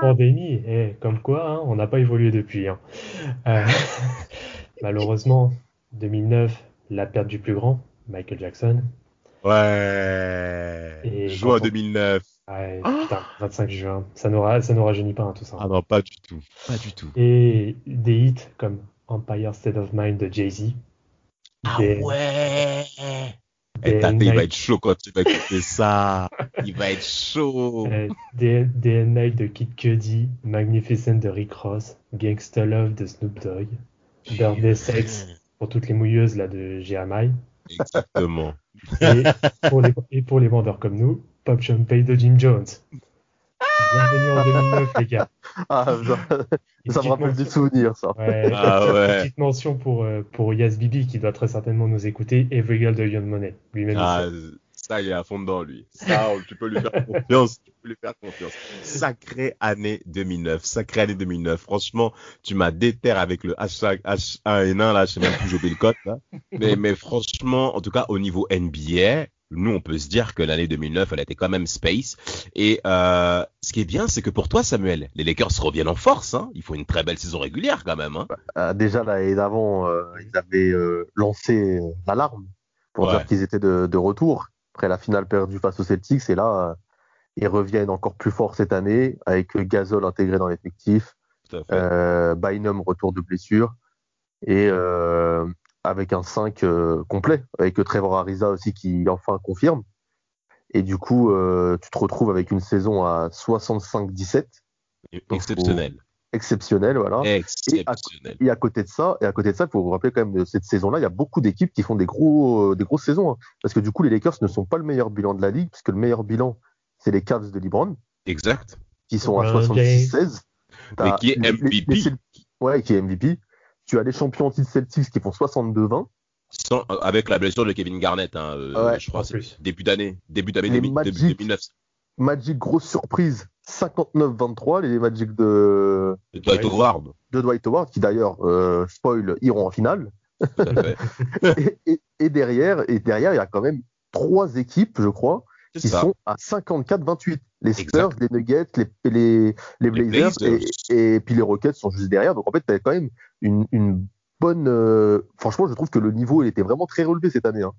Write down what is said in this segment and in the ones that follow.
Pandémie, et comme quoi, hein, on n'a pas évolué depuis. hein. Euh, malheureusement, 2009, la perte du plus grand, Michael Jackson. Ouais Et Juin quand on- 2009. Ouais, putain, 25 juin, ça nous, ra- ça nous rajeunit pas hein, tout ça. Ah non, pas du tout. Pas du tout. Et des hits comme Empire State of Mind de Jay-Z. Ah Des- ouais Tate, il va être chaud quand tu vas écouter ça. Il va être chaud. Euh, Night de Kid Cudi, Magnificent de Rick Ross, Gangsta Love de Snoop Dogg, Birthday Sex pour toutes les mouilleuses là de GMI, Exactement. et pour les, et pour les vendeurs comme nous, Pop Champagne de Jim Jones. Bienvenue en 2009 les gars. Ah, ça, Une ça me rappelle mention- des souvenirs, ça. Ouais, Ah une ouais. petite mention pour, euh, pour Yas Bibi qui doit très certainement nous écouter, Every Girl de Young Money, lui-même. Ah, ça, il est à fond dedans, lui. Ça, tu peux lui faire confiance. Tu peux lui faire confiance. Sacrée année 2009. Sacrée année 2009. Franchement, tu m'as déterre avec le hashtag H1N1, là. Je sais même plus, j'ai oublié le code, là. Mais, mais franchement, en tout cas, au niveau NBA, nous, on peut se dire que l'année 2009, elle été quand même space. Et euh, ce qui est bien, c'est que pour toi, Samuel, les Lakers reviennent en force. Hein. Il faut une très belle saison régulière, quand même. Hein. Euh, déjà, l'année d'avant, euh, ils avaient euh, lancé euh, l'alarme pour Ouais. dire qu'ils étaient de, de retour après la finale perdue face aux Celtics. Et là, ils reviennent encore plus fort cette année avec Gasol intégré dans l'effectif, euh, Bynum retour de blessure et euh, avec un 5 euh, complet, avec Trevor Ariza aussi qui enfin confirme. Et du coup, euh, tu te retrouves avec une saison à 65-17, Exceptionnel. exceptionnelle, voilà. Exceptionnel. Et à côté de ça, et à côté de ça, il faut vous rappeler quand même de cette saison-là, il y a beaucoup d'équipes qui font des gros, euh, des grosses saisons, hein. parce que du coup, les Lakers ne sont pas le meilleur bilan de la ligue, puisque le meilleur bilan, c'est les Cavs de LeBron, Exact. qui sont à Ouais, 76-16. Mais qui est les- les- MVP. les ouais, qui est MVP. Tu as les champions anti Celtics qui font 62-20. Sans- euh, avec la blessure de Kevin Garnett, hein, euh, Ouais, je crois, c'est début d'année, début d'année Les 2000 Magic. début 2009. Magic, grosse surprise, 59-23, les Magic de, De Dwight Ouais. Howard, de Dwight Howard, qui d'ailleurs, euh, spoil, iront en finale. tout à fait. et, et- et derrière, et derrière, il y a quand même trois équipes, je crois, Ça. sont à 54-28. Les Exact. Spurs, les Nuggets, les, les, les Blazers, Blazers. Et, et puis les Rockets sont juste derrière. Donc en fait, tu as quand même une, une bonne. euh, Franchement, je trouve que le niveau il était vraiment très relevé cette année. hein.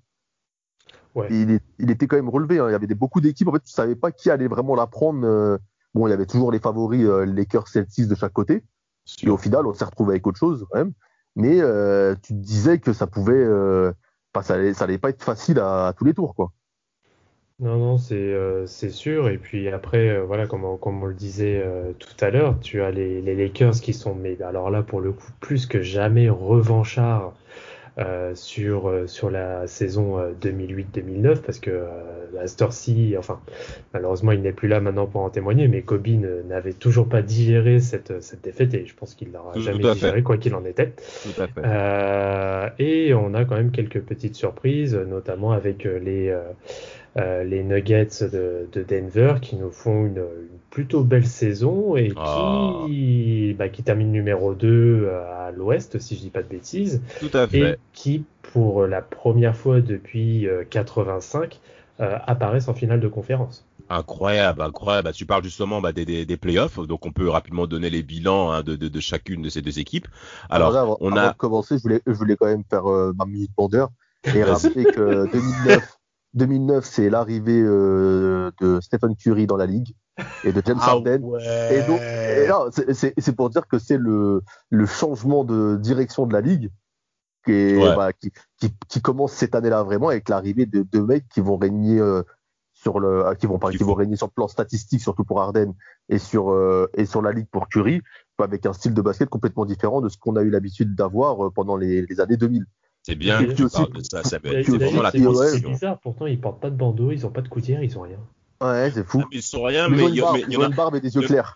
Ouais. Il, est- il était quand même relevé. hein. Il y avait des, beaucoup d'équipes. En fait, tu savais pas qui allait vraiment la prendre. euh. Bon, il y avait toujours les favoris, euh, les Lakers, Celtics de chaque côté. Et au final, on s'est retrouvé avec autre chose quand même. Mais euh, tu te disais que ça pouvait. euh, enfin, ça, allait, ça allait pas être facile à, à tous les tours, quoi. Non, non, c'est euh, c'est sûr. Et puis après, euh, voilà, comme on, comme on le disait euh, tout à l'heure, tu as les, les Lakers qui sont, mais alors là, pour le coup, plus que jamais revanchards euh, sur, euh, sur la saison euh, 2008-2009, parce que euh, à cette heure-ci, enfin, malheureusement, il n'est plus là maintenant pour en témoigner, mais Kobe n'avait toujours pas digéré cette, cette défaite, et je pense qu'il l'aura jamais fait. digéré, quoi qu'il en était. Tout à fait. Euh, et on a quand même quelques petites surprises, notamment avec euh, les, euh, euh, les Nuggets de, de Denver qui nous font une, une plutôt belle saison et Ah. qui, bah, qui termine numéro 2 à l'ouest, si je dis pas de bêtises, Tout à et fait. qui, pour la première fois depuis euh, 85, euh, apparaissent en finale de conférence. Incroyable, incroyable. Bah, tu parles justement bah, des, des, des playoffs, donc on peut rapidement donner les bilans hein, de, de, de chacune de ces deux équipes. Alors, là, avant, on avant a de commencer, je voulais, je voulais quand même faire euh, ma minute bandeur et rappeler que 2009, 2009 c'est l'arrivée euh, de Stephen Curry dans la ligue et de James Ah Harden. ouais. Et donc, c'est- pour dire que c'est le, le changement de direction de la ligue Ouais. bah, qui, qui, qui commence cette année-là vraiment avec l'arrivée de deux mecs qui vont régner euh, sur le, qui vont, qui vont régner sur le plan statistique, surtout pour Arden et sur, et sur la ligue pour Curry, avec un style de basket complètement différent de ce qu'on a eu l'habitude d'avoir pendant les, les années 2000. C'est bien que tu parles de ça, ça peut être vraiment la C'est bizarre, pourtant ils portent pas de bandeau, ils ont pas de coutière, ils ont rien. Ouais, c'est fou. ils sont rien, mais, il y, a une barbe et des yeux clairs.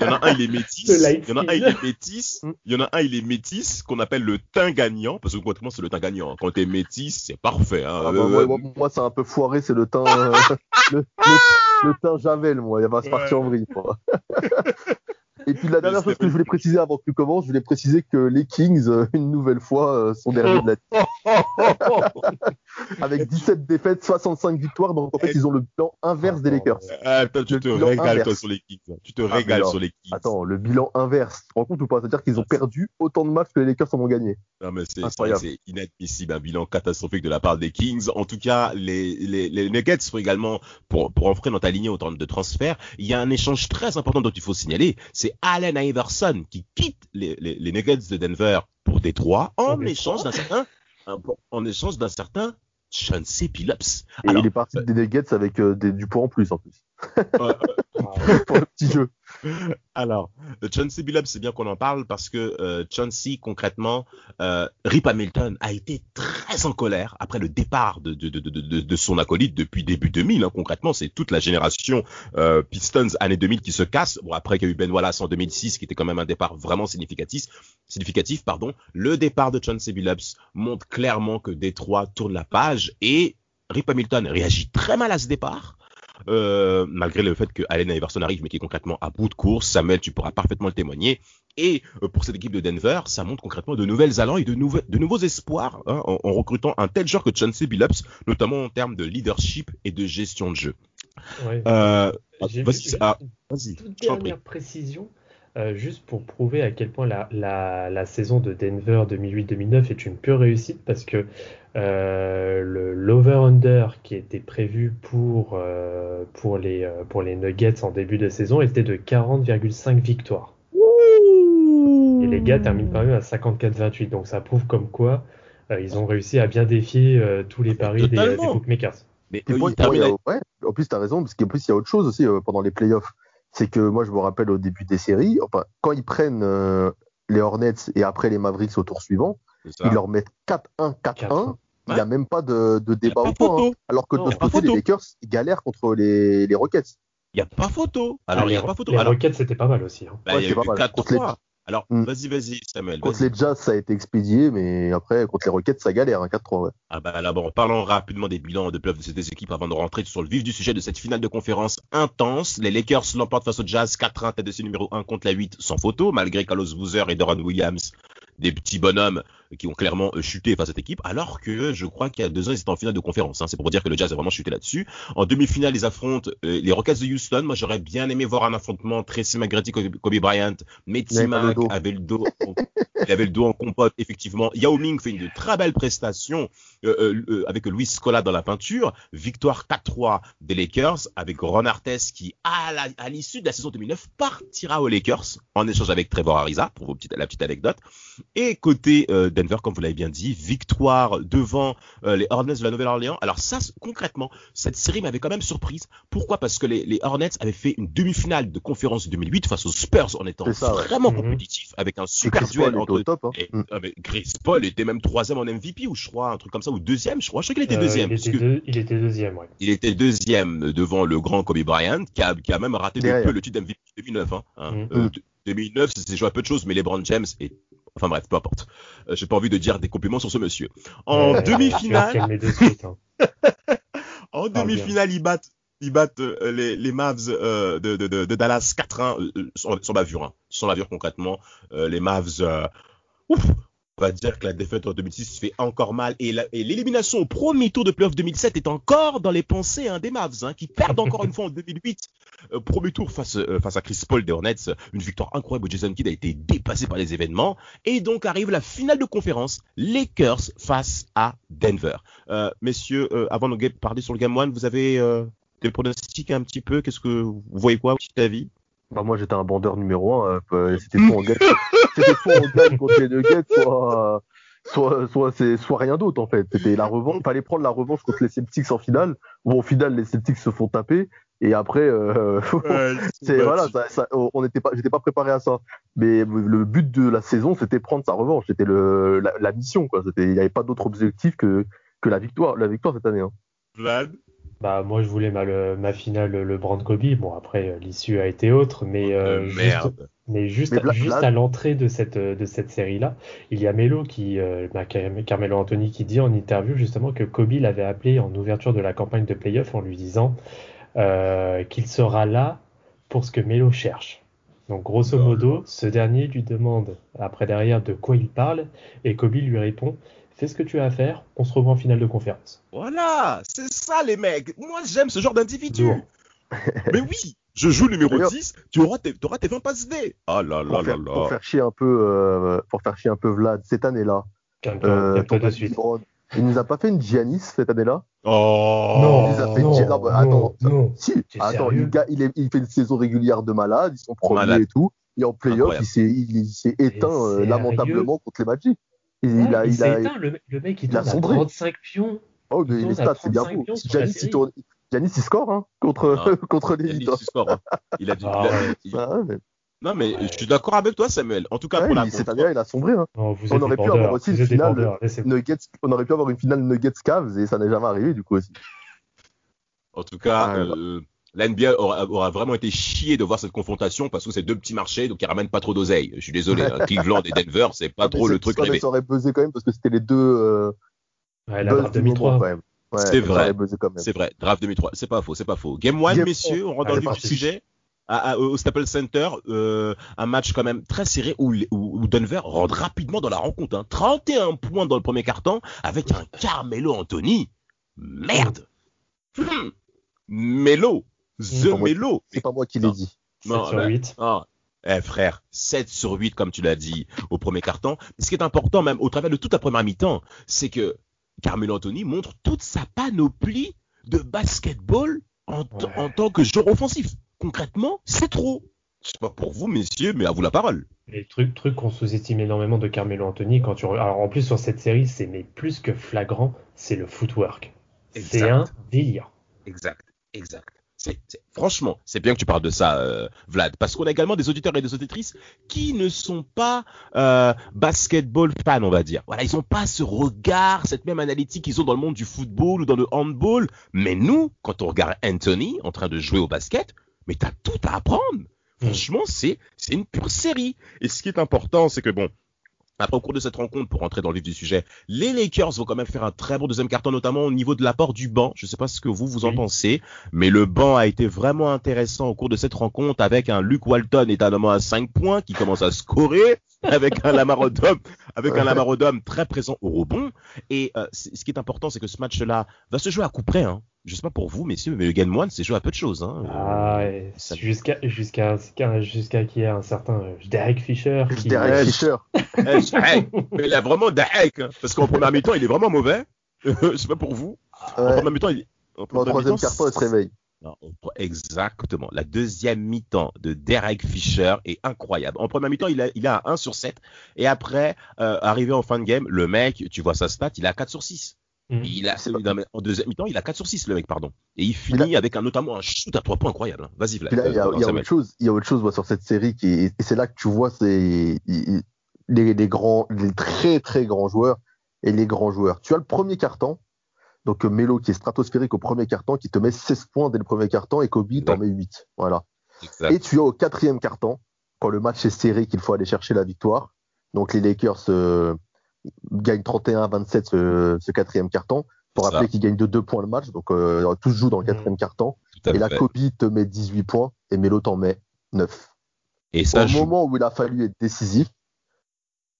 Il y en a un, il est métis. Il y en a un, il est métis. Il y en a un, il est métis, qu'on appelle le teint gagnant, parce que concrètement, c'est le teint gagnant. Quand t'es métis, c'est parfait. Hein. Ah, bah, moi, moi c'est un peu foiré, c'est le teint, euh, le, le, teint Javel, moi. Il va se partir en vrille, Et puis la dernière chose que je voulais préciser avant que tu commences, je voulais préciser que les Kings, euh, une nouvelle fois, euh, sont derniers de la Avec 17 défaites, 65 victoires, donc en fait ils ont le bilan inverse des Lakers. Attends, tu te régales toi sur les Kings. Tu te ah, régales sur les Kings. Attends, le bilan inverse, tu te rends compte ou pas? C'est-à-dire qu'ils ont perdu autant de matchs que les Lakers en ont gagné. Non mais c'est inadmissible, un bilan catastrophique de la part des Kings. En tout cas, les, les, les Nuggets sont également, pour, pour entrer dans ta lignée au terme de transfert, il y a un échange très important dont il faut signaler, c'est Allen Iverson qui quitte les, les, Nuggets de Denver pour Détroit en échange d'un certain en échange d'un certain Chauncey Billups. Et il est parti des Nuggets avec euh, des, du poids en plus en plus. pour le petit jeu. Alors, Chauncey Billups, c'est bien qu'on en parle parce que euh, Chauncey, concrètement, euh, Rip Hamilton a été très en colère après le départ de, de, de, de, de son acolyte depuis début 2000. Hein, concrètement, c'est toute la génération euh, Pistons année 2000 qui se casse. Bon, après qu'il y a eu Ben Wallace en 2006, qui était quand même un départ vraiment significatif. Significatif, pardon. Le départ de Chauncey Billups montre clairement que Détroit tourne la page et Rip Hamilton réagit très mal à ce départ. Euh, malgré le fait que Allen Iverson arrive, mais qui est concrètement à bout de course. Samuel, tu pourras parfaitement le témoigner. Et euh, pour cette équipe de Denver, ça montre concrètement de nouvelles allants et de, de nouveaux espoirs hein, en, recrutant un tel joueur que Chauncey Billups, notamment en termes de leadership et de gestion de jeu. Ouais. Euh, vas-y, ah, toute dernière précision. Euh, juste pour prouver à quel point la, la, la saison de Denver 2008-2009 est une pure réussite parce que euh, l'over-under qui était prévu pour, euh, pour, les, pour les Nuggets en début de saison était de 40,5 victoires. Et les gars terminent quand même à 54-28, donc ça prouve comme quoi ils ont réussi à bien défier tous les paris des, des, bookmakers. Mais ouais, en plus, tu as raison, parce qu'en plus, il y a autre chose aussi pendant les playoffs c'est que moi je me rappelle au début des séries, enfin, quand ils prennent euh, les Hornets et après les Mavericks au tour suivant, ils leur mettent 4-1, 4-1. Il n'y a même pas de, de débat au point. Hein. Alors que de l'autre côté, les Lakers galèrent contre les, les Rockets. Il n'y a pas photo. Alors, il y a pas photo. Les Rockets, c'était pas mal aussi. Hein. Bah, il y a eu 4-3. Alors, hmm. vas-y, vas-y, Samuel. Contre les Jazz, ça a été expédié, mais après, contre les Rockets, ça galère, un hein, 4-3, ouais. Ah bah là, bon, parlons rapidement des bilans de playoffs de ces deux équipes avant de rentrer sur le vif du sujet de cette finale de conférence intense. Les Lakers l'emportent face aux Jazz 4-1, tête de numéro 1 contre la 8 sans photo, malgré Carlos Boozer et Doran Williams des petits bonhommes qui ont clairement euh, chuté face à cette équipe, alors que je crois qu'il y a deux ans, ils étaient en finale de conférence. Hein. C'est pour dire que le Jazz a vraiment chuté là-dessus. En demi-finale, ils affrontent euh, les Rockets de Houston. Moi, j'aurais bien aimé voir un affrontement Tracy McGrady, Kobe Bryant, mais avait le dos, il avait le dos en compote, effectivement. Yao Ming fait une très belle prestation euh, avec Luis Scola dans la peinture. Victoire 4-3 des Lakers avec Ron Artest qui, à l'issue de la saison 2009, partira aux Lakers en échange avec Trevor Ariza, pour vos petites, la petite anecdote. Et côté euh, Denver, comme vous l'avez bien dit, victoire devant euh, les Hornets de la Nouvelle-Orléans. Alors ça, concrètement, cette série m'avait quand même surprise. Pourquoi? Parce que les, Hornets avaient fait une demi-finale de conférence 2008 face aux Spurs en étant vraiment mhm. compétitif, avec un super duel entre... Top, hein. mm. Chris Paul était même troisième en MVP, ou je crois, un truc comme ça, ou deuxième, je crois. Je crois qu'il était euh, deuxième. Il était, deuxième, ouais. Il était deuxième devant le grand Kobe Bryant, qui a, qui a même raté de peu le titre MVP 2009. Hein, 2009, c'est joué à peu de choses, mais LeBron James est Enfin bref, peu importe. Euh, J'ai pas envie de dire des compliments sur ce monsieur. En demi-finale, hein. en demi-finale, ils battent, ils battent euh, les, les Mavs euh, de, de, de, Dallas 4-1 euh, sans, sans bavure, hein. sans bavure concrètement. les Mavs, ouf, va dire que la défaite en 2006 fait encore mal et l'élimination au premier tour de playoff 2007 est encore dans les pensées hein, des Mavs hein, qui perdent encore une fois en 2008 euh, premier tour face euh, face à Chris Paul des Hornets une victoire incroyable où Jason Kidd a été dépassé par les événements. Et donc arrive la finale de conférence Lakers face à Denver. Euh, messieurs avant de parler sur le game one vous avez des pronostics un petit peu? Qu'est-ce que vous voyez quoi? Petit bah moi j'étais un bandeur numéro un. Euh, c'était soit on gagne, c'était soit on gagne contre les Nuggets, soit, soit, soit, c'est, soit rien d'autre en fait. C'était la revanche. Fallait prendre la revanche contre les Celtics en finale. Bon, au final, les Celtics se font taper. Et après, euh, c'est voilà, ça, ça, on n'était pas, j'étais pas préparé à ça. Mais le but de la saison, c'était prendre sa revanche. C'était le la, la mission quoi. C'était, il n'y avait pas d'autre objectif que que la victoire, la victoire cette année. Hein. Vlad? Bah moi je voulais ma, le- ma finale le Brand Kobe. Bon après euh, l'issue a été autre, mais euh, Euh, juste, merde. mais juste, Mais Vlad- juste Vlad- à l'entrée de cette de cette série là, il y a Melo qui euh, bah, Car- Carmelo Anthony qui dit en interview justement que Kobe l'avait appelé en ouverture de la campagne de playoff en lui disant euh, qu'il sera là pour ce que Melo cherche. Donc grosso modo, ce dernier lui demande après derrière de quoi il parle et Kobe lui répond fais ce que tu as à faire, on se revoit en finale de conférence. Voilà, c'est ça les mecs. Moi j'aime ce genre d'individu. Mais oui, je joue numéro D'ailleurs- 10, tu auras tes, tu auras tes 20 passes D. Ah là là Pour là faire, là. pour faire chier un peu, euh, pour faire chier un peu Vlad cette année-là. Euh, il nous a pas fait une Giannis cette année-là Oh Non, il les a fait non, chier. Non, bah, attends, non, non. Si, attends, sérieux le gars, il, est- il fait une saison régulière de malade, ils sont premiers Malade. et tout. Et en playoff, il s'est, éteint euh, lamentablement contre les Magic. Il, Ouais, il a, il il a, éteint, le, le mec il il a tourne à sombré. 35 pions. oh, mais il les stats, c'est bien 35 beau. Giannis, il tourne, Giannis, il score, hein, contre, Non. contre les Heat. il score, hein. Il a dit. Ah il a- ouais. Ah, Non mais Ouais. je suis d'accord avec toi Samuel. En tout cas ouais, pour la cette année-là, il a sombré. Hein. Non, On aurait pu avoir aussi une finale, Nuggets, on aurait pu avoir une finale Nuggets Cavs et ça n'est jamais arrivé, du coup aussi. En tout cas, Ah, euh, la NBA aura, aura vraiment été chié de voir cette confrontation parce que c'est deux petits marchés donc ils ramènent pas trop d'oseille. Je suis désolé. hein. Cleveland et Denver, c'est pas trop le truc rêvé. Ça aurait buzzé quand même parce que c'était les deux euh, Ouais, la buzz draft du moment, 2003. quand même. Ouais, C'est ça vrai. aurait buzzé quand même. C'est vrai. Draft 2003, c'est pas faux, c'est pas faux. Game 1, Game messieurs, on rentre dans Allez, le vif du parti. sujet. À- à- au Staples Center, euh, un match quand même très serré où, les- où- où Denver rentre rapidement dans la rencontre. Hein. 31 points dans le premier quart-temps avec un Carmelo Anthony. Merde. Hmm. Melo. The Melo. C'est pas moi qui l'ai Non. dit. 7 Non, sur bah, 8. Ah, eh frère, 7 sur 8 comme tu l'as dit au premier carton. Ce qui est important même au travers de toute la première mi-temps, c'est que Carmelo Anthony montre toute sa panoplie de basketball en, Ouais. en tant que joueur offensif. Concrètement, c'est trop. Je sais pas pour vous messieurs, mais à vous la parole. Et le truc, truc qu'on sous-estime énormément de Carmelo Anthony, quand tu alors en plus sur cette série, c'est mais plus que flagrant, c'est le footwork. C'est un délire. Exact, exact. C'est, c'est- franchement, c'est bien que tu parles de ça, euh, Vlad, parce qu'on a également des auditeurs et des auditrices qui ne sont pas euh, basketball fans, on va dire. Voilà, ils n'ont pas ce regard, cette même analytique qu'ils ont dans le monde du football ou dans le handball. Mais nous, quand on regarde Anthony en train de jouer au basket, mais t'as tout à apprendre. Franchement, c'est c'est une pure série. Et ce qui est important, c'est que bon. Après, au cours de cette rencontre, pour rentrer dans le vif du sujet, les Lakers vont quand même faire un très bon deuxième carton, notamment au niveau de l'apport du banc. Je ne sais pas ce que vous, vous en Oui. pensez, mais le banc a été vraiment intéressant au cours de cette rencontre avec un Luke Walton étonnamment à 5 points qui commence à scorer, avec un Lamar Odom, avec un Lamar Odom très présent au rebond. Et euh, ce qui est important, c'est que ce match-là va se jouer à coup près. Hein. Je sais pas pour vous, messieurs, mais le Game One, c'est joué à peu de choses. Hein. Ah, ça- jusqu'à jusqu'à jusqu'à y ait un certain euh, Derek Fisher qui Derek Fisher. Eh, Dahek. Mais il a vraiment Dahek, hein, parce qu'en première mi-temps, il est vraiment mauvais. Je sais pas pour vous. En première mi-temps, il... en troisième mi-temps, se réveille. Non, on- exactement. La deuxième mi-temps de Derek Fisher est incroyable. En première mi-temps, il a, il a un 1 sur 7. Et après, euh, arrivé en fin de game, le mec, tu vois sa stat, il a 4 sur 6. Mhm. Il a, en deuxième mi-temps, il a 4 sur 6, le mec, pardon. Et il finit avec un, notamment un shoot à 3 points incroyable. hein. Vas-y, Vlad. Là, il y a, Euh, autre chose, il y a autre chose moi, sur cette série qui et c'est là que tu vois c'est les, les grands, les très très grands joueurs et les grands joueurs. Tu as le premier carton, donc euh, Melo qui est stratosphérique au premier carton, qui te met 16 points dès le premier carton et Kobe t'en met 8. Voilà. Exact. Et tu as au quatrième carton, quand le match est serré, qu'il faut aller chercher la victoire. Donc les Lakers euh, gagnent 31-27 ce, ce quatrième carton. Pour rappeler qu'ils gagnent de 2 points le match, donc euh, tous jouent dans le quatrième carton. Tout Et là, fait. Kobe te met 18 points et Melo t'en met 9. Et ça Au joue. moment où il a fallu être décisif,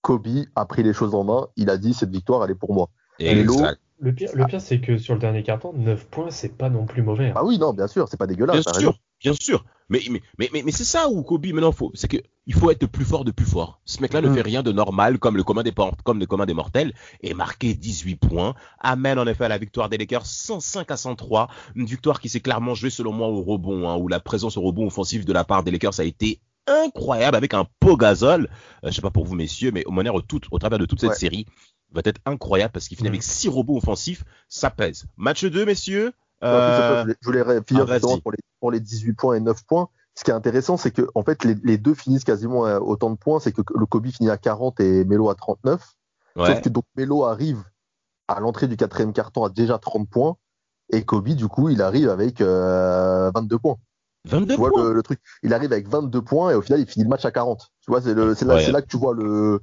Kobe a pris les choses en main. Il a dit cette victoire, elle est pour moi. Melo, Exact. Le pire, le pire c'est que sur le dernier carton, 9 points, c'est pas non plus mauvais. hein. Ah oui, non, bien sûr, c'est pas dégueulasse. Bien sûr, raison. bien sûr. Mais, mais, mais, mais, mais c'est ça où Kobe, maintenant, faut, c'est que il faut être plus fort de plus fort. Ce mec-là ne Mm. fait rien de normal comme le commun des, comme le commun des mortels et marqué 18 points. Amène en effet à la victoire des Lakers 105 à 103. Une victoire qui s'est clairement jouée selon moi au rebond, hein, où la présence au rebond offensif de la part des Lakers a été incroyable avec un pot gazole. Euh, je sais pas pour vous messieurs, mais au manière au, tout, au travers de toute cette Ouais. série, va être incroyable parce qu'il finit Mm. avec six robots offensifs. Ça pèse. Match 2, messieurs. Euh, je voulais- je voulais ré- finir ah, pour les, pour les 18 points et 9 points. Ce qui est intéressant, c'est que en fait, les, les deux finissent quasiment à autant de points. C'est que le Kobe finit à 40 et Melo à 39. ouais. Sauf que donc Melo arrive à l'entrée du quatrième carton à déjà 30 points. Et Kobe, du coup, il arrive avec euh, 22 points. 22 Tu vois points. le, le truc Il arrive avec 22 points et au final, il finit le match à 40. Tu vois, c'est le- c'est là, Ouais. c'est là que tu vois le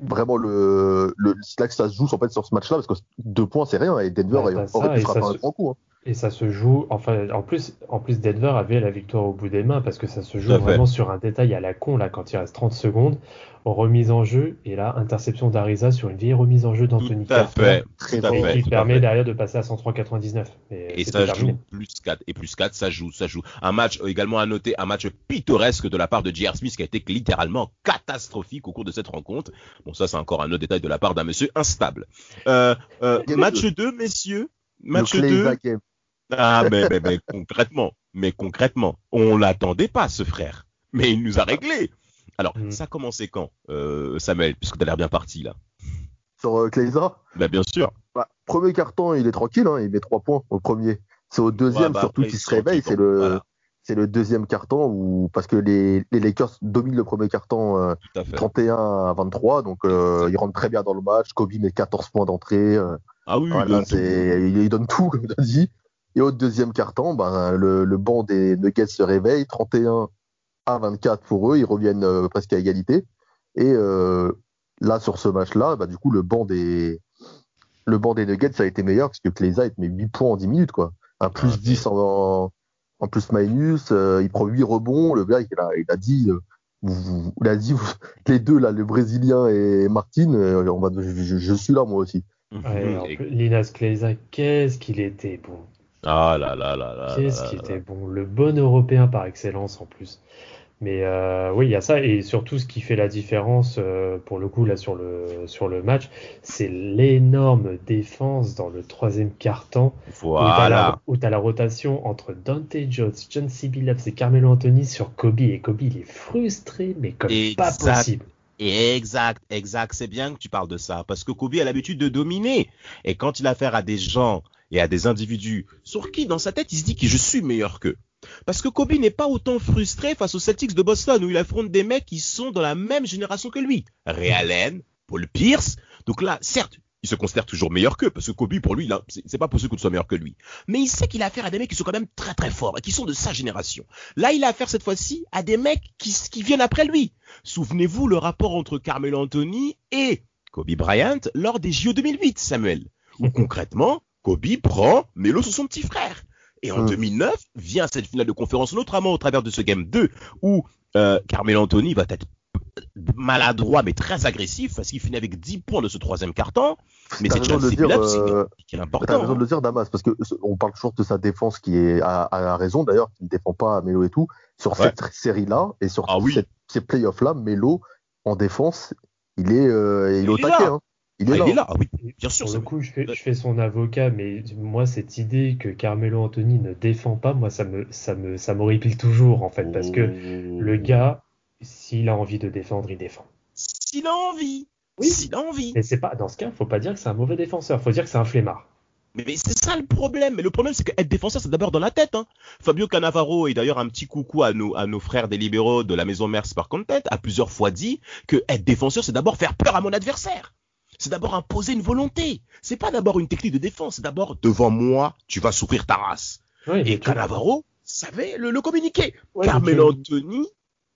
vraiment le, le c'est là que ça se joue en fait sur ce match-là parce que deux points c'est rien et Denver Ouais, aurait ça, pu et frapper un grand coup. hein. Et ça se joue, enfin, en plus, en plus Denver avait la victoire au bout des mains parce que ça se joue Tout vraiment sur un détail à la con, là, quand il reste 30 secondes, remise en jeu, et là, interception d'Ariza sur une vieille remise en jeu d'Anthony Tout à Carter, fait. Très Tout à et fait. qui tout permet fait. derrière de passer à 103,99. Mais Et ça terminé. joue plus 4. Et plus 4, ça joue, ça joue. Un match également à noter, un match pittoresque de la part de J.R. Smith qui a été littéralement catastrophique au cours de cette rencontre. Bon, ça, c'est encore un autre détail de la part d'un monsieur instable. Euh, euh, match 2, messieurs? Match le 2. Ah, mais, mais, mais concrètement, mais concrètement, on l'attendait pas, ce frère. Mais il nous a réglé. Alors, Mm. ça a commencé quand, euh, Samuel, puisque t'as l'air bien parti, là? Sur euh, Kleiza? Bah, bien sûr. Bah, premier carton, il est tranquille, hein, il met trois points au premier. C'est au deuxième Ouais, bah, surtout qu'il se réveille. C'est le, Voilà. c'est le deuxième carton où parce que les, les Lakers dominent le premier carton euh, Tout à fait. 31 à 23, donc euh, ils rentrent très bien dans le match. Kobe met 14 points d'entrée. euh, Ah oui, voilà, il, il donne tout comme tu as dit. Et au deuxième carton, ben, le, le banc des Nuggets se réveille, 31 à 24 pour eux, ils reviennent euh, presque à égalité. Et euh, là, sur ce match-là, bah, du coup, le banc des le banc des Nuggets ça a été meilleur parce que Kleiza il te met 8 points en 10 minutes, quoi. Un plus Ah, 10 en, en plus minus, euh, il prend 8 rebonds, le gars, il a, il a dit, euh, il a dit, vous- les deux, là, le Brésilien et Martin, euh, on va, je, je- je suis là, moi aussi. Ouais, en Et- Linas Kleiza, qu'est-ce qu'il était bon. Ah là là là là. Qu'est-ce qui était bon. Le bon européen par excellence en plus. Mais euh, oui, il y a ça. Et surtout, ce qui fait la différence, euh, pour le coup, là, sur le, sur le match, c'est l'énorme défense dans le troisième quart-temps. Où tu as, Voilà. la, rotation entre Dante Jones, John C. Billups et Carmelo Anthony sur Kobe. Et Kobe, il est frustré, mais comme pas Exact. possible. Exact, exact. C'est bien que tu parles de ça parce que Kobe a l'habitude de dominer. Et quand il a affaire à des gens et à des individus sur qui, dans sa tête, il se dit que je suis meilleur qu'eux. Parce que Kobe n'est pas autant frustré face aux Celtics de Boston où il affronte des mecs qui sont dans la même génération que lui. Ray Allen, Paul Pierce. Donc là, certes, il se considère toujours meilleur qu'eux parce que Kobe, pour lui, c'est pas possible que tu sois meilleur que lui. Mais il sait qu'il a affaire à des mecs qui sont quand même très très forts et qui sont de sa génération. Là, il a affaire cette fois-ci à des mecs qui, qui viennent après lui. Souvenez-vous le rapport entre Carmelo Anthony et Kobe Bryant lors des JO 2008, Samuel. Où concrètement, Kobe prend Melo sur son petit frère. Et en Mm. 2009, vient cette finale de conférence, notamment au travers de ce Game 2, où euh, Carmelo Anthony va être maladroit mais très agressif parce qu'il finit avec 10 points de ce troisième carton. Mais c'est raison de dire, euh, qui est important. raison de le dire, Damas, parce que ce- on parle toujours de sa défense qui est à, à raison d'ailleurs, qui ne défend pas Melo et tout. Sur Ouais. cette série-là et sur Ah oui. cette- ces playoffs-là, Melo en défense, il est, euh, il est Il au taquet. là. hein. Il est Ah, là. il est là, ah oui, bien sûr. Pour le coup, je fais, je fais son avocat, mais moi, cette idée que Carmelo Anthony ne défend pas, moi, ça me, ça me, ça m'horripile toujours, en fait, parce que le gars, s'il a envie de défendre, il défend. S'il a envie. Oui. S'il a envie. Mais c'est pas, dans ce cas, faut pas dire que c'est un mauvais défenseur, faut dire que c'est un flemmard. Mais, mais c'est ça le problème. Mais le problème, c'est qu'être défenseur, c'est d'abord dans la tête. Hein. Fabio Cannavaro, et d'ailleurs un petit coucou à nos, à nos frères des libéraux de la maison mère par Content, a plusieurs fois dit que être défenseur, c'est d'abord faire peur à mon adversaire. C'est d'abord imposer une volonté. C'est pas d'abord une technique de défense. C'est d'abord devant moi, tu vas souffrir ta race. Ouais, Et tu- Cannavaro savait le, le communiquer. ouais, Carmelo tu- Anthony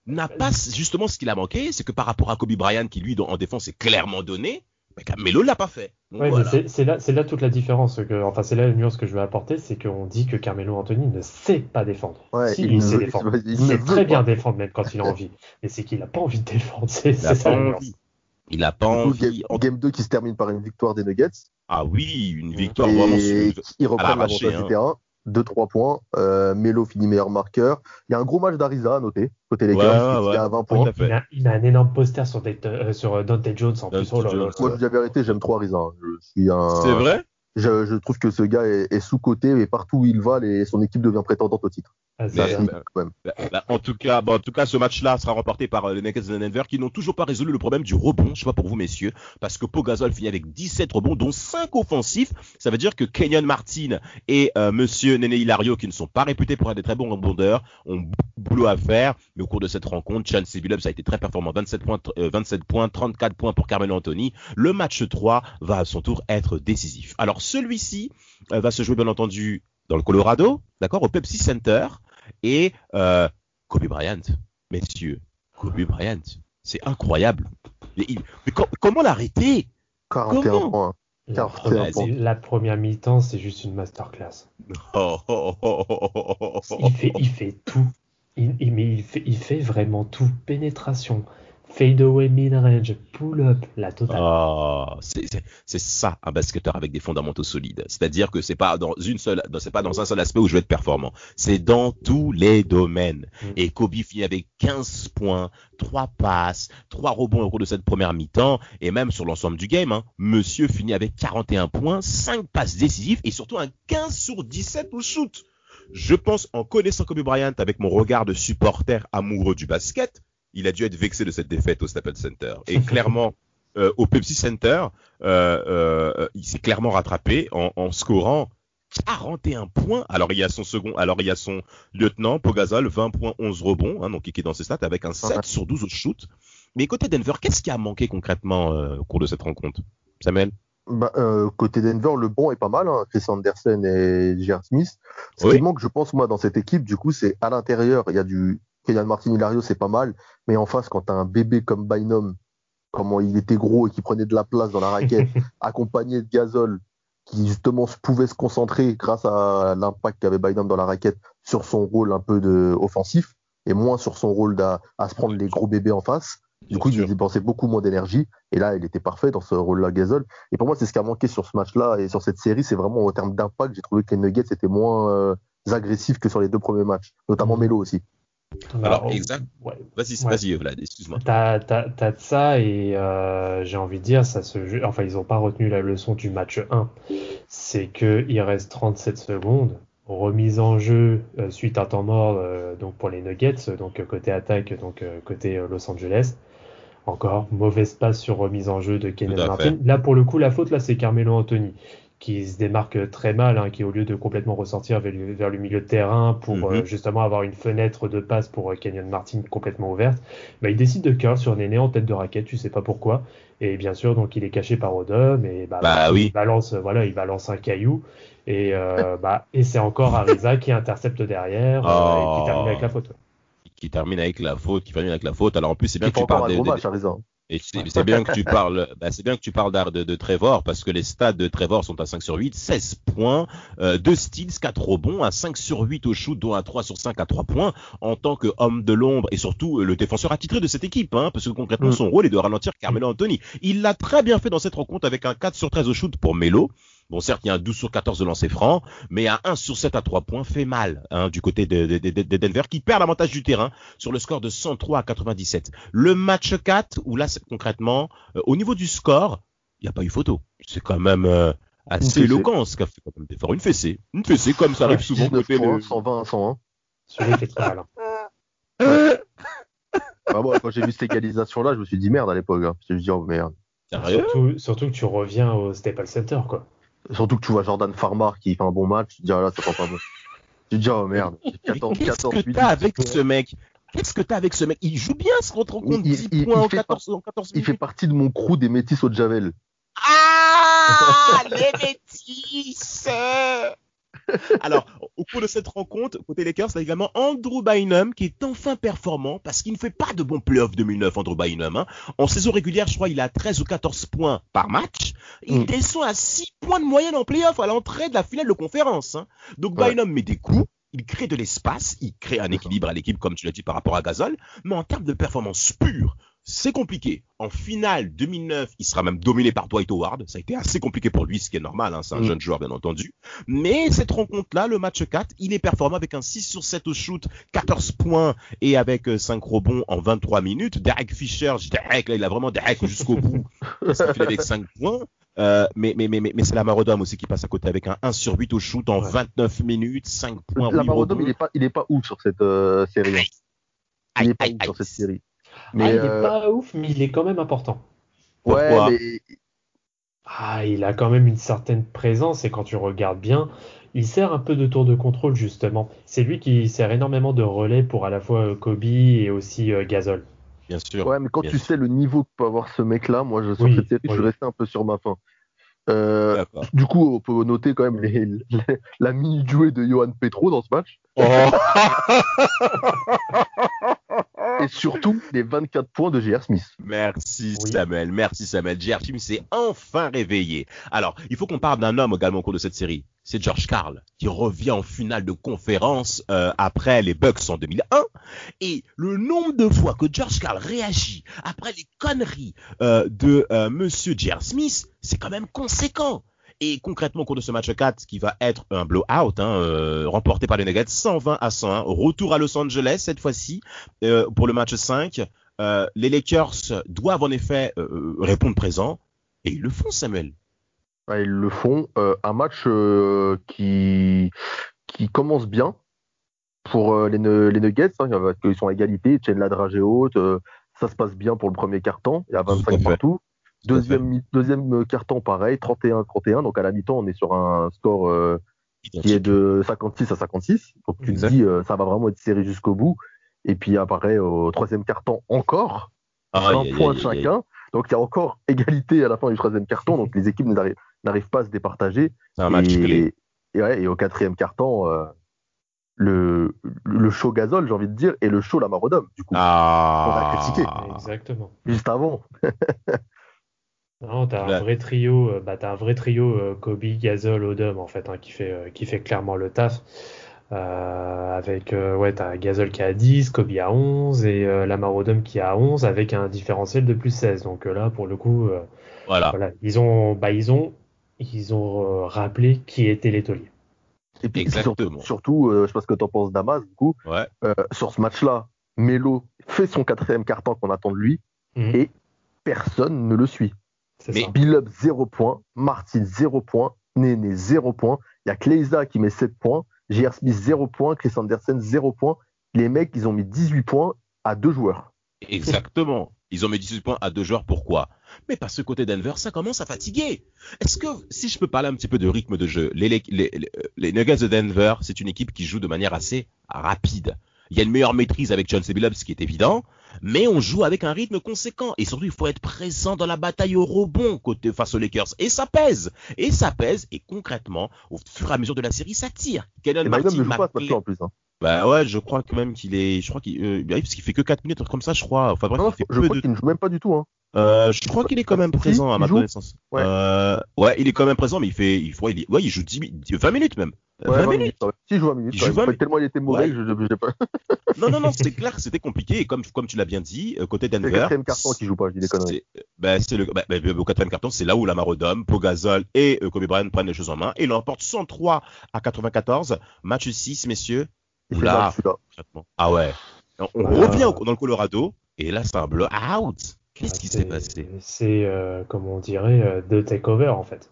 n'a pas justement ce qu'il a manqué, c'est que par rapport à Kobe Bryant, qui lui, dans- en défense, est clairement donné, mais Carmelo l'a pas fait. Ouais, voilà. c'est- là, c'est là toute la différence. Que, enfin, c'est là la nuance que je veux apporter, c'est qu'on dit que Carmelo Anthony ne sait pas défendre. Ouais, si, il sait veut- défendre. il sait très pas. bien défendre, même quand il a envie. Mais c'est qu'il n'a pas envie de défendre. C'est ça pas la nuance. envie. Il a pas Du coup, envie. game, game 2 qui se termine par une victoire des Nuggets. Ah oui, une victoire vraiment et sur- qui l'arraché, l'avantage hein. du terrain. 2-3 points. Euh, Melo finit meilleur marqueur. Il y a un gros match d'Ariza à noter, côté Lakers, Ouais, qui ouais, est à 20 Tout points. Il a, il a un énorme poster sur, Dayton- euh, sur Dante Jones en Dante plus. Oh Jones. Moi, je dis la vérité, j'aime trop Ariza. Je suis un. C'est vrai? Je, je trouve que ce gars est, est sous-coté et partout où il va, les- son équipe devient prétendante au titre. Ah, Mais, bah. Bah, bah, en tout cas, bon, en tout cas, ce match-là sera remporté par euh, les Nuggets de Denver qui n'ont toujours pas résolu le problème du rebond. Je sais pas pour vous, messieurs, parce que Pogazol finit avec 17 rebonds, dont 5 offensifs. Ça veut dire que Kenyon Martin et euh, Monsieur Nene Hilario, qui ne sont pas réputés pour être des très bons rebondeurs, ont boulot à faire. Mais au cours de cette rencontre, Chan Billups a été très performant. 27 points, euh, 27 points, 34 points pour Carmelo Anthony. Le match 3 va à son tour être décisif. Alors celui-ci euh, va se jouer bien entendu dans le Colorado, d'accord, au Pepsi Center. Et euh, Kobe Bryant, messieurs, Kobe Bryant, c'est incroyable. Mais, il- mais co- comment l'arrêter? 41 Comment? points. La 41 première- points. la première mi-temps, c'est juste une masterclass. Oh, oh, oh. Il fait, il fait tout. Il, il- mais il fait, il fait vraiment tout. Pénétration, fade away mid-range, pull-up, la totale. Ah, c'est ça un basketteur avec des fondamentaux solides. C'est-à-dire que c'est pas dans une seule, c'est pas dans un seul aspect où je vais être performant. C'est dans tous les domaines. Mm. Et Kobe finit avec 15 points, 3 passes, 3 rebonds au cours de cette première mi-temps et même sur l'ensemble du game. Hein, Monsieur finit avec 41 points, 5 passes décisives et surtout un 15 sur 17 au shoot. Je pense, en connaissant Kobe Bryant avec mon regard de supporter amoureux du basket, il a dû être vexé de cette défaite au Staples Center. Et clairement, euh, au Pepsi Center, euh, euh, il s'est clairement rattrapé en, en scorant 41 points. Alors il y a son second, alors il y a son lieutenant Pogazol, 20 points, 11 rebonds, hein, donc qui est dans ses stats avec un 7 Ouais. sur 12 au shoot. Mais côté Denver, qu'est-ce qui a manqué concrètement euh, au cours de cette rencontre? Samuel? Bah, euh, côté Denver, le bon est pas mal, hein, Chris Anderson et J.R. Smith. Ce Oui. qui manque, je pense, moi, dans cette équipe, du coup, c'est à l'intérieur, il y a du Kenyan Martin Hilario, c'est pas mal, mais en face, quand t'as un bébé comme Bynum, comment il était gros et qui prenait de la place dans la raquette, accompagné de Gasol, qui justement pouvait se concentrer grâce à l'impact qu'avait Bynum dans la raquette sur son rôle un peu de offensif et moins sur son rôle d'à à se prendre les gros bébés en face. Du coup, il dépensait beaucoup moins d'énergie. Et là, il était parfait dans ce rôle-là, Gasol. Et pour moi, c'est ce qui a manqué sur ce match-là et sur cette série. C'est vraiment en termes d'impact, j'ai trouvé que les Nuggets étaient moins euh, agressifs que sur les deux premiers matchs, notamment Melo aussi. Alors, exact. ouais. Vas-y, Ouais. vas-y, Vlad, excuse-moi. T'as, t'as- t'as de ça et euh, j'ai envie de dire, ça se joue- enfin ils n'ont pas retenu la leçon du match 1. C'est que il reste 37 secondes, remise en jeu euh, suite à temps mort euh, donc pour les Nuggets, donc côté attaque, donc côté Los Angeles. Encore mauvaise passe sur remise en jeu de à Martin. Là pour le coup la faute là c'est Carmelo Anthony qui se démarque très mal, hein, qui au lieu de complètement ressortir vers le, vers le milieu de terrain pour Mhm. euh, justement avoir une fenêtre de passe pour euh, Kenyon Martin complètement ouverte, bah, il décide de curl sur Néné en tête de raquette, tu sais pas pourquoi. Et bien sûr, donc il est caché par Odom et bah, Bah il oui. balance, voilà, il balance un caillou et euh, bah et c'est encore Ariza qui intercepte derrière euh, et Oh. qui termine avec la faute. Qui termine avec la faute, qui termine avec la faute. Alors en plus, c'est bien Il que tu parles des- gros des- match, Ariza. Et c'est bien que tu parles, bah, c'est bien que tu parles d'art de, de Trevor parce que les stats de Trevor sont à 5 sur 8, 16 points, euh, 2 steals, 4 rebonds, un 5 sur 8 au shoot, dont un 3 sur 5 à 3 points en tant qu'homme de l'ombre et surtout euh, le défenseur attitré de cette équipe, hein, parce que concrètement Mm. son rôle est de ralentir Carmelo Anthony. Il l'a très bien fait dans cette rencontre avec un 4 sur 13 au shoot pour Melo. Bon, certes, il y a un 12 sur 14 de lancer franc, mais un 1 sur 7 à 3 points fait mal hein, du côté de, de- de- de Denver qui perd l'avantage du terrain sur le score de 103 à 97. Le match 4, où là, c'est concrètement, euh, au niveau du score, il n'y a pas eu photo. C'est quand même euh, assez éloquent ce qu'a fait quand même. Une fessée. Une fessée, comme ça arrive souvent 19 côté points, le... 120 101. Celui était très malin. Ah, moi, quand j'ai vu cette égalisation-là, je me suis dit merde à l'époque. Hein. Je me suis dit, oh merde. Surtout, surtout que tu reviens au Staples Center quoi. Surtout que tu vois Jordan Farmar qui fait un bon match, tu te dis, ah là, ça sent pas bon. Tu te dis, oh merde. Mais 14, Qu'est-ce 14, que 8, t'as avec 10 ce mec? Qu'est-ce que t'as avec ce mec? Il joue bien, se rend compte Il- 10 il- points il en fait 14, en 14 Il fait minutes. partie de mon crew des métis au Javel. Ah Les métis Alors, au cours de cette rencontre, côté Lakers, il y a également Andrew Bynum qui est enfin performant parce qu'il ne fait pas de bons playoffs 2009, Andrew Bynum. hein. En saison régulière, je crois il a 13 ou 14 points par match. Il Mm. descend à 6 points de moyenne en playoff à l'entrée de la finale de conférence. hein. Donc Ouais. Bynum met des coups. Il crée de l'espace, il crée un équilibre à l'équipe, comme tu l'as dit par rapport à Gasol, mais en termes de performance pure, c'est compliqué. En finale 2009, il sera même dominé par Dwight Howard. Ça a été assez compliqué pour lui, ce qui est normal. hein, C'est un Mm. jeune joueur, bien entendu. Mais cette rencontre-là, le match 4, il est performant avec un 6 sur 7 au shoot, 14 points et avec euh, 5 rebonds en 23 minutes. Derek Fisher, je- Derek, là, il a vraiment Derek jusqu'au bout. Qu'il fait avec 5 points. Euh, mais mais, mais, mais, mais c'est la Marodome aussi qui passe à côté avec un 1 sur 8 au shoot en Ouais. 29 minutes, 5 points. La Marodome, il rebonds. est pas, il est pas ouf sur cette euh, série. hein. Il Aïe, est pas aïe, ouf aïe. sur cette série. Ah, Mais il est euh, pas ouf, mais il est quand même important. ouais, Pourquoi mais Ah, il a quand même une certaine présence et quand tu regardes bien, il sert un peu de tour de contrôle justement. C'est lui qui sert énormément de relais pour à la fois euh, Kobe et aussi euh, Gasol. Bien sûr. Ouais, mais quand tu sûr. sais le niveau que peut avoir ce mec-là, moi, je, sur Oui, cette série, je suis oui. resté un peu sur ma faim. Euh, D'accord. du coup, on peut noter quand même les- les- la minute jouée de Johan Petro dans ce match. Oh. Et surtout, les 24 points de J.R. Smith. Merci Oui. Samuel, merci Samuel. J.R. Smith s'est enfin réveillé. Alors, il faut qu'on parle d'un homme également au cours de cette série. C'est George Carl qui revient en finale de conférence euh, après les Bucks en 2001. Et le nombre de fois que George Carl réagit après les conneries euh, de euh, Monsieur J.R. Smith, c'est quand même conséquent. Et concrètement, au cours de ce match 4, qui va être un blowout, hein, euh, remporté par les Nuggets 120 à 101, retour à Los Angeles cette fois-ci euh, pour le match 5. Euh, les Lakers doivent en effet répondre présent et ils le font, Samuel. Ouais, ils le font. Un match qui, qui commence bien pour les, Nuggets, hein, parce qu'ils sont à égalité, ils tiennent la dragée haute, ça se passe bien pour le premier quart-temps, il y a Tout à 25 fait. partout. Deuxième, deuxième quart-temps, pareil, 31-31, donc à la mi-temps, on est sur un score euh, qui est de 56 à 56. Donc tu Exact. te dis, euh, ça va vraiment être serré jusqu'au bout. Et puis apparaît au troisième quart-temps encore, aïe, aïe, aïe. chacun. Donc il y a encore égalité à la fin du troisième quart-temps, donc les équipes n'arrivent pas à se départager. C'est un match et, clé. et ouais, et au quatrième euh, le, le show Gasol, j'ai envie de dire, et le show Lamarodome, du coup, Ah. On a critiqué. Exactement. juste avant. Non, t'as Là. un vrai trio, euh, bah, t'as un vrai trio euh, Kobe, Gasol, Odom en fait, hein, qui fait, euh, qui fait clairement le taf. Euh, avec, euh, ouais, t'as Gasol qui a 10, Kobe à 11 et euh, Lamar Odom qui a 11 avec un différentiel de plus 16. Donc euh, là, pour le coup, euh, Voilà. voilà, ils ont, bah, ils ont, ils ont euh, rappelé qui étaient les tauliers. Et puis Exactement. surtout, surtout euh, je sais pas ce que tu en penses, Damas, du coup, Ouais. euh, sur ce match-là, Melo fait son quatrième quart-temps qu'on attend de lui, Mhm. Et- personne ne le suit. Mais-. Billup 0 points, Martin 0 points, Néné 0 points, il y a Kleiza qui met 7 points, J.R. Smith 0 points, Chris Anderson 0 points. Les mecs, ils ont mis 18 points à deux joueurs. Exactement. Ils ont mis 18 points à deux joueurs. Pourquoi? Mais parce que côté Denver, ça commence à fatiguer. Est-ce que, si je peux parler un petit peu de rythme de jeu, les, les, les, les Nuggets de Denver, c'est une équipe qui joue de manière assez rapide. Il y a une meilleure maîtrise avec John Billups, ce qui est évident, mais on joue avec un rythme conséquent. Et surtout, il faut être présent dans la bataille au rebond côté face aux Lakers. Et ça pèse. Et ça pèse. Et concrètement, au fur et à mesure de la série, ça tire. Kenan Martin, ne joue pas ce en plus. hein. Bah ouais, je crois que même qu'il est, je crois qu'il, euh, parce qu'il fait que 4 minutes, comme ça, je crois. Enfin bref, Non, non, il fait je peu crois de qu'il ne joue même pas du tout. Hein. Euh, je crois qu'il est quand même Si, présent à ma connaissance. Ouais. Euh, ouais, il est quand même présent, mais il fait, il, faut- il, ouais, il joue 10 minutes, 20 minutes même. Euh, Ouais, 20 20 minutes. minutes. ouais. Si, il joue 20 minutes. Il ouais. joue 20 Pas Tellement il était mauvais Ouais. que je je- j'ai pas. Non, non, non, c'est clair c'était compliqué. Et comme, comme tu l'as bien dit, euh, côté C'est le Denver. quatrième carton qui joue pas, je dis des conneries. c'est- bah, c'est le, bah, au quatrième carton, c'est là où la Marodome, Pogazol et euh, Kobe Bryant prennent les choses en main et l'emportent 103 à 94. Match 6, messieurs. Celui-là. Concrètement. Ah ouais. On, on revient au- dans le Colorado et là, c'est un blowout. Qu'est-ce Ah, qui c'est- s'est passé? C'est, euh, comme on dirait, euh, de takeover en fait.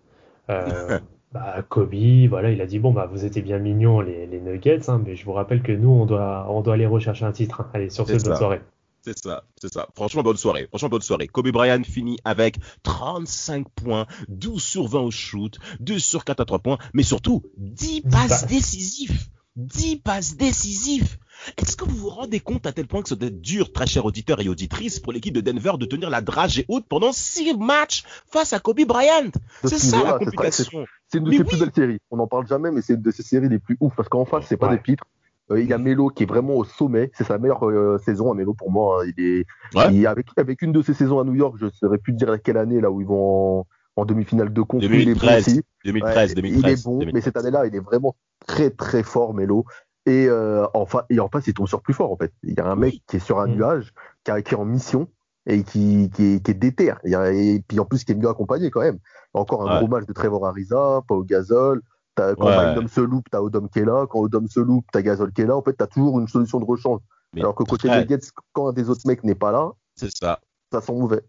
Euh, bah, Kobe, voilà, il a dit bon bah vous étiez bien mignons les, les Nuggets, hein, mais je vous rappelle que nous on doit on doit aller rechercher un titre. hein. Allez sur ce bonne soirée. C'est ça, c'est ça. Franchement, bonne soirée. Franchement, bonne soirée. Kobe Bryant finit avec 35 points, 12 sur 20 au shoot, 2 sur 4 à 3 points, mais surtout 10 passes passes. décisives. 10 passes décisives. Est-ce que vous vous rendez compte à tel point que ça doit être dur, très chers auditeurs et auditrices, pour l'équipe de Denver de tenir la dragée haute pendant 6 matchs face à Kobe Bryant? C'est ce ça la complication. C'est une de Mais ses oui. plus belles séries. On n'en parle jamais, mais c'est une de ses séries les plus ouf parce qu'en face, c'est pas Ouais. des pitres. Euh, il y a Melo qui est vraiment au sommet. C'est sa meilleure euh, saison à Melo pour moi. hein. Il est Ouais. il- avec, avec une de ses saisons à New York, je ne saurais plus dire quelle année là où ils vont en, en demi-finale de conf. Il est bon 2013, aussi. 2013, Ouais, 2013. Il est bon, 2013. mais cette année-là, il est vraiment très très fort, Melo. Et, euh, en fa- et en face, il tombe sur plus fort en fait. Il y a un mec Oui. qui est sur un Mm. nuage, qui, a- qui est en mission et qui, qui, est, qui est déter. Il y a- et puis en plus, qui est mieux accompagné quand même. Encore un Ouais. gros match de Trevor Ariza, pas au Gazol. T'as- Quand Ouais. Magnum se loupe, t'as Odom qui est là. Quand Odom se loupe, t'as Gazol qui est là. En fait, t'as toujours une solution de rechange. Mais Alors que côté Nuggets, quand un des autres mecs n'est pas là, C'est ça. ça sent mauvais.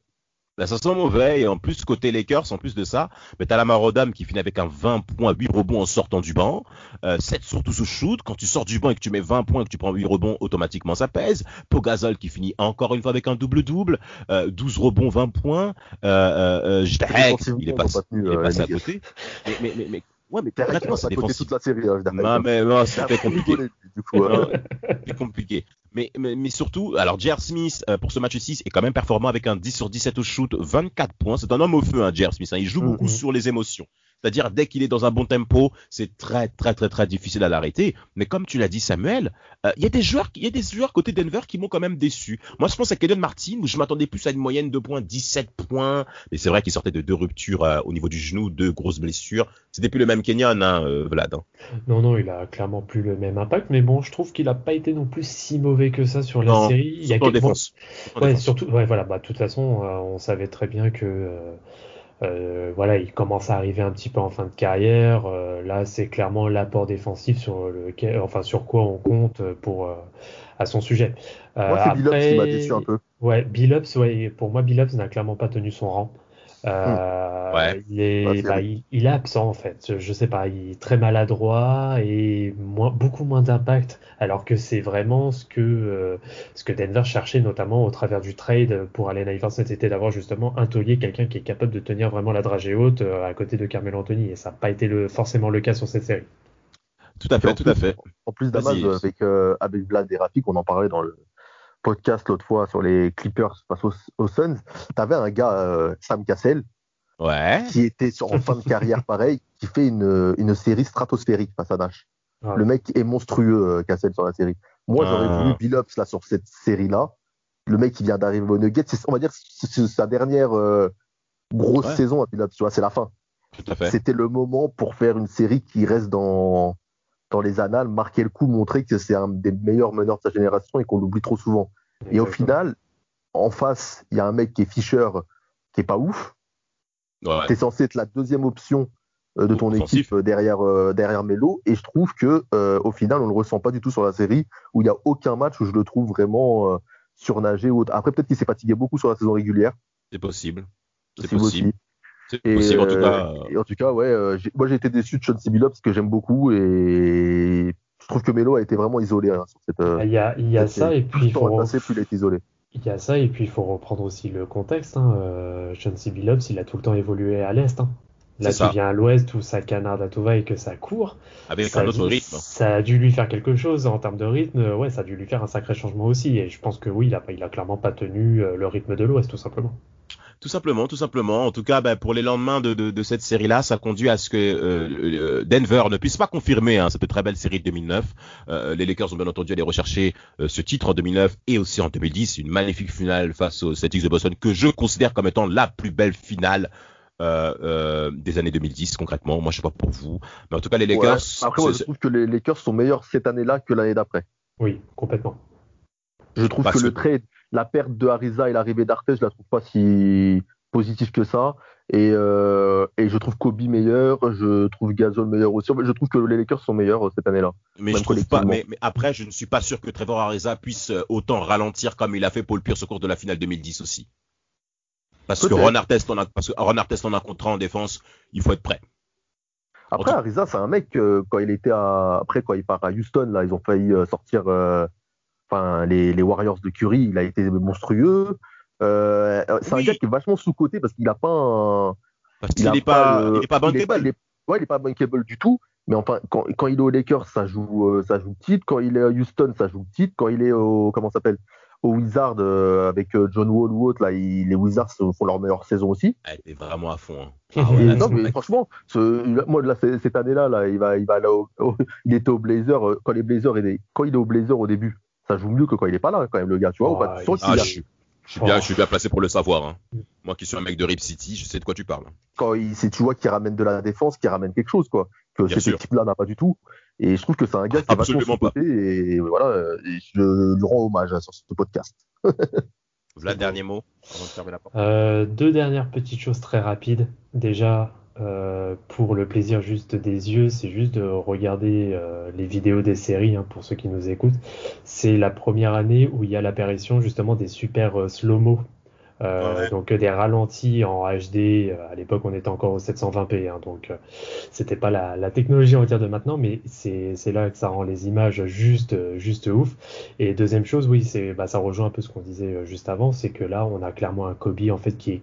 Là, ça sent mauvais. Et en plus, côté Lakers, en plus de ça, mais t'as la Marodam qui finit avec un 20 points, 8 rebonds en sortant du banc. Euh, 7 surtout sous shoot. Quand tu sors du banc et que tu mets 20 points et que tu prends 8 rebonds, automatiquement ça pèse. Pogazol qui finit encore une fois avec un double-double. Euh, 12 rebonds, 20 points. Euh, euh, Jdarek, il est passé, il est passé à côté. Mais, mais, mais, mais ouais, mais concrètement, c'est défensif. toute la série. Hein, non, mais non, c'était compliqué. Du coup, c'est compliqué. Mais, mais, mais, surtout, alors J.R. Smith euh, pour ce match 6 est quand même performant avec un 10 sur 17 au shoot, 24 points. C'est un homme au feu, hein, J.R. Smith. Hein. Il joue beaucoup sur les émotions. C'est-à-dire, dès qu'il est dans un bon tempo, c'est très, très, très, très difficile à l'arrêter. Mais comme tu l'as dit, Samuel, euh, il y a des joueurs, il y a des joueurs côté Denver qui m'ont quand même déçu. Moi, je pense à Kevin Martin, où je m'attendais plus à une moyenne de points, 17 points. Mais c'est vrai qu'il sortait de deux ruptures euh, au niveau du genou, deux grosses blessures. C'était plus le même Kenyan, hein, euh, Vlad. Hein. Non, non, il a clairement plus le même impact. Mais bon, je trouve qu'il n'a pas été non plus si mauvais que ça sur la série. Il y a quelques... défense. Ouais, surtout, ouais, voilà. Bah, de toute façon, on savait très bien que euh, voilà, il commence à arriver un petit peu en fin de carrière. Euh, là, c'est clairement l'apport défensif sur lequel, enfin sur quoi on compte pour euh, à son sujet. moi, c'est Billups qui m'a déçu un peu. Ouais, Billups, ouais, pour moi, Billups n'a clairement pas tenu son rang. Euh, ouais. il, est, bah, il, il, est absent en fait. Je sais pas, il est très maladroit et moins, beaucoup moins d'impact. Alors que c'est vraiment ce que euh, ce que Denver cherchait notamment au travers du trade pour Allen Iverson, c'était d'avoir justement un taulier, quelqu'un qui est capable de tenir vraiment la dragée haute euh, à côté de Carmelo Anthony. Et ça n'a pas été le, forcément le cas sur cette série. Tout à fait, tout à fait. En plus, Damas, avec, avec Vlad et Rafik, on en parlait dans le, podcast l'autre fois sur les Clippers face aux, Suns, tu avais un gars, euh, Sam Cassell, ouais. qui était en fin de carrière pareil, qui fait une, une série stratosphérique face à Nash. Le mec est monstrueux, euh, Cassell, sur la série. Moi, j'aurais ah. voulu Bill Ups là, sur cette série-là. Le mec qui vient d'arriver au Nuggets, on va dire c'est sa dernière euh, grosse saison à Bill Ups, tu vois, c'est la fin. C'était le moment pour faire une série qui reste dans, dans les annales, marquer le coup, montrer que c'est un des meilleurs meneurs de sa génération et qu'on l'oublie trop souvent. Et au final, en face, il y a un mec qui est Fischer, qui est pas ouf. Ouais. es censé être la deuxième option euh, de ton équipe euh, derrière, euh, derrière Melo. Et je trouve que au final, on le ressent pas du tout sur la série, où il y a aucun match où je le trouve vraiment surnagé. Après, peut-être qu'il s'est fatigué beaucoup sur la saison régulière. C'est possible. C'est possible. Et, en tout cas. Euh, en tout cas, ouais, euh, moi j'ai été déçu de Sean Sibilla parce que j'aime beaucoup et je trouve que Melo a été vraiment isolé hein, sur cette. Euh, il y a, il y a ça et puis il faut. Passé, plus il est isolé. Il y a ça et puis il faut reprendre aussi le contexte. Hein. Euh, Sean Billups, il a tout le temps évolué à l'est. Hein. Là, tu viens à l'ouest où ça canarde à tout va et que ça court. Avec ça un autre rythme. Ça a dû lui faire quelque chose en termes de rythme. Ouais, ça a dû lui faire un sacré changement aussi. Et je pense que oui, il a, il a clairement pas tenu le rythme de l'ouest, tout simplement. Tout simplement, tout simplement. En tout cas, ben, pour les lendemains de, de, de cette série-là, ça conduit à ce que euh, euh, Denver ne puisse pas confirmer hein, cette très belle série de 2009. Euh, les Lakers ont bien entendu allé rechercher euh, ce titre en 2009 et aussi en 2010, une magnifique finale face aux Celtics de Boston que je considère comme étant la plus belle finale euh, des années 2010 concrètement. Moi, je sais pas pour vous, mais en tout cas, les Lakers. Après, moi, je trouve que les Lakers sont meilleurs cette année-là que l'année d'après. Oui, complètement. Je trouve que, le trade, la perte de Ariza et l'arrivée d'Arthez, je la trouve pas si positive que ça. Et, euh, et, je trouve Kobe meilleur, je trouve Gasol meilleur aussi. Je trouve que les Lakers sont meilleurs euh, cette année-là. Mais je trouve pas. Mais, après, je ne suis pas sûr que Trevor Ariza puisse euh, autant ralentir comme il a fait Paul Pierce au cours de la finale 2010 aussi. Parce que Ron Artest en a, parce que Ron Artest en a contrat en défense, il faut être prêt. Après, Ariza, c'est un mec quand il était à, après quand il part à Houston, là, ils ont failli sortir enfin les, Warriors de Curry, il a été monstrueux. Euh, c'est un gars qui est vachement sous-côté parce qu'il n'a pas un. Parce qu'il n'est pas, il est pas bankable. Il ouais, il est pas bankable du tout. Mais enfin, quand, quand il est aux Lakers, ça joue, euh, ça joue titre. Quand il est à Houston, ça joue titre. Quand il est au, comment s'appelle, au Wizard euh, avec John Wall ou autre, là, les Wizards font leur meilleure saison aussi. Ah, il est vraiment à fond. Hein. Ah non, mais franchement, ce, moi, là, cette année-là, là, il va, il va là, il était au Blazer quand les Blazers, quand il est au Blazer au début, ça joue mieux que quand il est pas là, quand même, le gars, tu vois. Oh, ah, je, suis, bien, je suis bien placé pour le savoir. Hein. Moi qui suis un mec de Rip City, je sais de quoi tu parles. Quand il, tu vois qu'il ramène de la défense, qu'il ramène quelque chose, quoi. Que cette équipe-là n'a pas du tout. Et je trouve que c'est un gars qui est vachement pas. Et voilà, je lui rends hommage sur ce podcast. voilà, dernier mot avant de fermer la porte. Euh, deux dernières petites choses très rapides. Déjà, euh, pour le plaisir juste des yeux, c'est juste de regarder euh, les vidéos des séries hein, pour ceux qui nous écoutent. C'est la première année où il y a l'apparition justement des super euh, slow-mo Euh, donc des ralentis en HD. À l'époque, on était encore au 720p, hein, donc c'était pas la, la, technologie on va dire de maintenant, mais c'est là que ça rend les images juste juste ouf. Et deuxième chose, oui, c'est bah, ça rejoint un peu ce qu'on disait juste avant, c'est que là, on a clairement un Kobe en fait qui est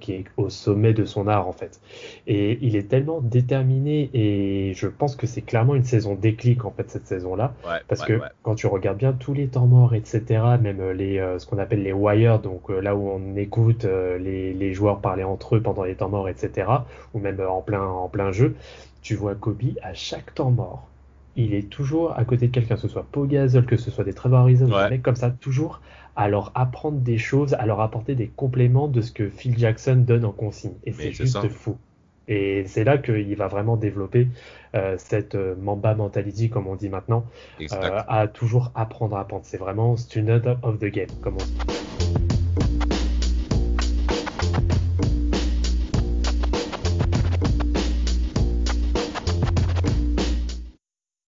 Qui est au sommet de son art en fait. Et il est tellement déterminé et je pense que c'est clairement une saison déclic en fait cette saison-là. parce que quand tu regardes bien tous les temps morts, etc., même les, euh, ce qu'on appelle les wires, donc euh, là où on écoute euh, les, les, joueurs parler entre eux pendant les temps morts, etc., ou même en plein, en plein jeu, tu vois Kobe à chaque temps mort. Il est toujours à côté de quelqu'un, que ce soit Pogazol, que ce soit des Trevor Ariza, des mecs comme ça, toujours à leur apprendre des choses, à leur apporter des compléments de ce que Phil Jackson donne en consigne. Et c'est juste fou. Et c'est là qu'il va vraiment développer euh, cette euh, Mamba mentality, comme on dit maintenant, euh, à toujours apprendre à apprendre. C'est vraiment student of the game, comme on dit.